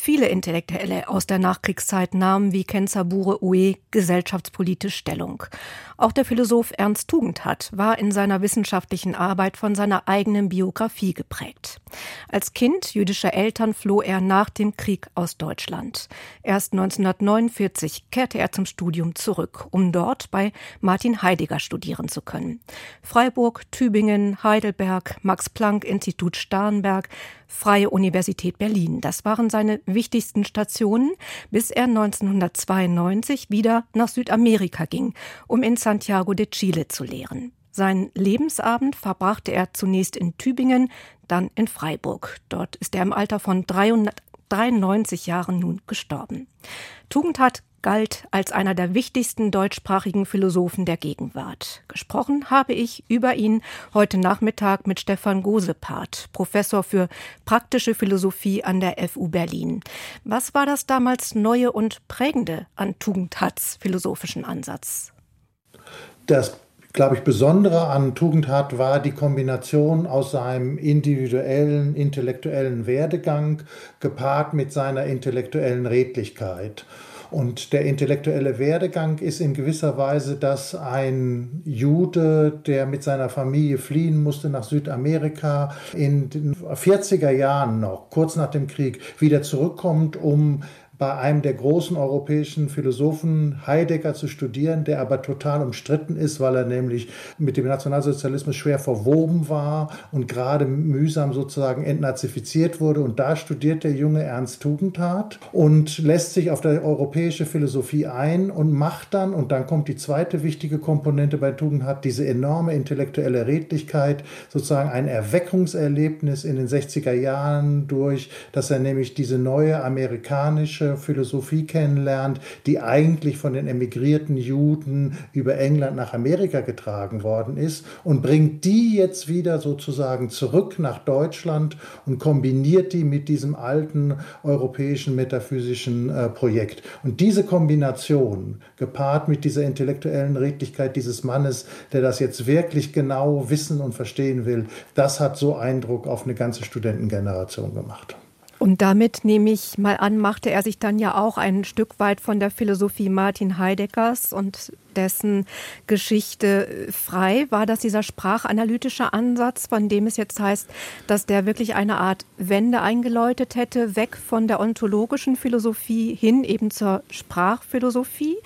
Viele Intellektuelle aus der Nachkriegszeit nahmen wie Kenzabure Ue gesellschaftspolitisch Stellung. Auch der Philosoph Ernst Tugendhat war in seiner wissenschaftlichen Arbeit von seiner eigenen Biografie geprägt. Als Kind jüdischer Eltern floh er nach dem Krieg aus Deutschland. Erst 1949 kehrte er zum Studium zurück, um dort bei Martin Heidegger studieren zu können. Freiburg, Tübingen, Heidelberg, Max-Planck-Institut Starnberg, Freie Universität Berlin. Das waren seine wichtigsten Stationen, bis er 1992 wieder nach Südamerika ging, um in Santiago de Chile zu lehren. Seinen Lebensabend verbrachte er zunächst in Tübingen, dann in Freiburg. Dort ist er im Alter von 393 Jahren nun gestorben. Tugendhat galt als einer der wichtigsten deutschsprachigen Philosophen der Gegenwart. Gesprochen habe ich über ihn heute Nachmittag mit Stefan Gosepart, Professor für praktische Philosophie an der FU Berlin. Was war das damals Neue und Prägende an Tugendhats philosophischen Ansatz? Das glaube ich, Besondere an Tugendhat war die Kombination aus seinem individuellen, intellektuellen Werdegang gepaart mit seiner intellektuellen Redlichkeit. Und der intellektuelle Werdegang ist in gewisser Weise, dass ein Jude, der mit seiner Familie fliehen musste nach Südamerika, in den 40er Jahren noch, kurz nach dem Krieg, wieder zurückkommt, um bei einem der großen europäischen Philosophen Heidegger zu studieren, der aber total umstritten ist, weil er nämlich mit dem Nationalsozialismus schwer verwoben war und gerade mühsam sozusagen entnazifiziert wurde. Und da studiert der junge Ernst Tugendhat und lässt sich auf die europäische Philosophie ein und macht dann, und dann kommt die zweite wichtige Komponente bei Tugendhat, diese enorme intellektuelle Redlichkeit, sozusagen ein Erweckungserlebnis in den 60er Jahren durch, dass er nämlich diese neue amerikanische Philosophie kennenlernt, die eigentlich von den emigrierten Juden über England nach Amerika getragen worden ist und bringt die jetzt wieder sozusagen zurück nach Deutschland und kombiniert die mit diesem alten europäischen metaphysischen äh, Projekt. Und diese Kombination, gepaart mit dieser intellektuellen Redlichkeit dieses Mannes, der das jetzt wirklich genau wissen und verstehen will, das hat so Eindruck auf eine ganze Studentengeneration gemacht. Und damit nehme ich mal an, machte er sich dann ja auch ein Stück weit von der Philosophie Martin Heideggers und dessen Geschichte frei. War das dieser sprachanalytische Ansatz, von dem es jetzt heißt, dass der wirklich eine Art Wende eingeläutet hätte, weg von der ontologischen Philosophie hin eben zur Sprachphilosophie?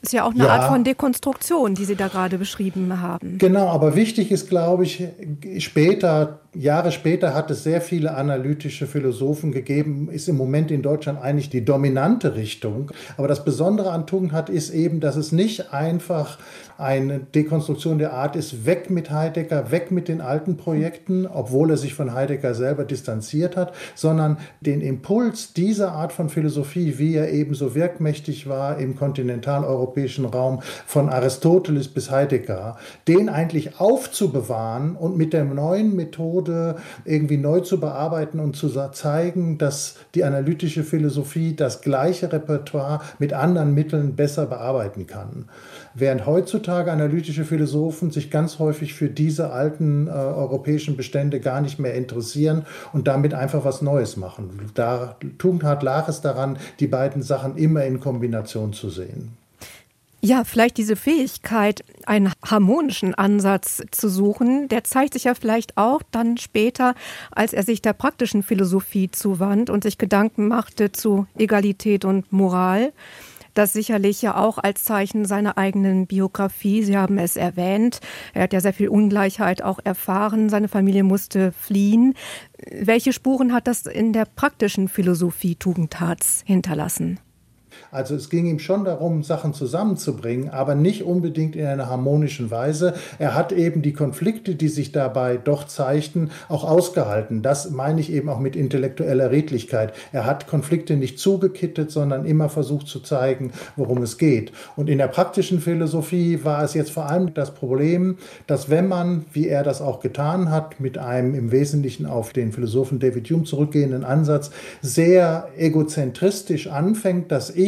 Ist ja auch eine ja. Art von Dekonstruktion, die Sie da gerade beschrieben haben. Genau, aber wichtig ist, glaube ich, später Jahre später hat es sehr viele analytische Philosophen gegeben, ist im Moment in Deutschland eigentlich die dominante Richtung. Aber das Besondere an Tugendhat ist eben, dass es nicht einfach eine Dekonstruktion der Art ist, weg mit Heidegger, weg mit den alten Projekten, obwohl er sich von Heidegger selber distanziert hat, sondern den Impuls dieser Art von Philosophie, wie er eben so wirkmächtig war im kontinentaleuropäischen Raum, von Aristoteles bis Heidegger, den eigentlich aufzubewahren und mit der neuen Methode Methode irgendwie neu zu bearbeiten und zu zeigen, dass die analytische Philosophie das gleiche Repertoire mit anderen Mitteln besser bearbeiten kann. Während heutzutage analytische Philosophen sich ganz häufig für diese alten äh, europäischen Bestände gar nicht mehr interessieren und damit einfach was Neues machen. Da Tugendhat lag es daran, die beiden Sachen immer in Kombination zu sehen. Ja, vielleicht diese Fähigkeit, einen harmonischen Ansatz zu suchen, der zeigt sich ja vielleicht auch dann später, als er sich der praktischen Philosophie zuwandt und sich Gedanken machte zu Egalität und Moral. Das sicherlich ja auch als Zeichen seiner eigenen Biografie. Sie haben es erwähnt. Er hat ja sehr viel Ungleichheit auch erfahren. Seine Familie musste fliehen. Welche Spuren hat das in der praktischen Philosophie Tugendhats hinterlassen? Also es ging ihm schon darum, Sachen zusammenzubringen, aber nicht unbedingt in einer harmonischen Weise. Er hat eben die Konflikte, die sich dabei doch zeigten, auch ausgehalten. Das meine ich eben auch mit intellektueller Redlichkeit. Er hat Konflikte nicht zugekittet, sondern immer versucht zu zeigen, worum es geht. Und in der praktischen Philosophie war es jetzt vor allem das Problem, dass wenn man, wie er das auch getan hat, mit einem im Wesentlichen auf den Philosophen David Hume zurückgehenden Ansatz, sehr egozentristisch anfängt, dass Ich,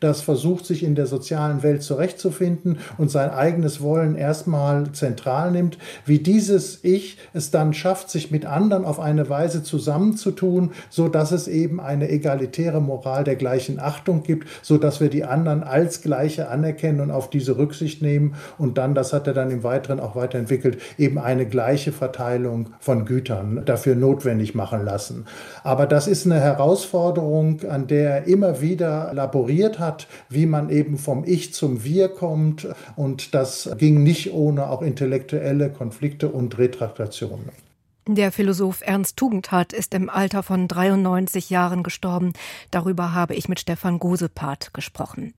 das versucht, sich in der sozialen Welt zurechtzufinden und sein eigenes Wollen erstmal zentral nimmt, wie dieses Ich es dann schafft, sich mit anderen auf eine Weise zusammenzutun, so dass es eben eine egalitäre Moral der gleichen Achtung gibt, so dass wir die anderen als Gleiche anerkennen und auf diese Rücksicht nehmen und dann, das hat er dann im Weiteren auch weiterentwickelt, eben eine gleiche Verteilung von Gütern dafür notwendig machen lassen. Aber das ist eine Herausforderung, an der er immer wieder laboriert hat, wie man eben vom Ich zum Wir kommt. Und das ging nicht ohne auch intellektuelle Konflikte und Retraktationen. Der Philosoph Ernst Tugendhat ist im Alter von 93 Jahren gestorben. Darüber habe ich mit Stefan Gosepart gesprochen.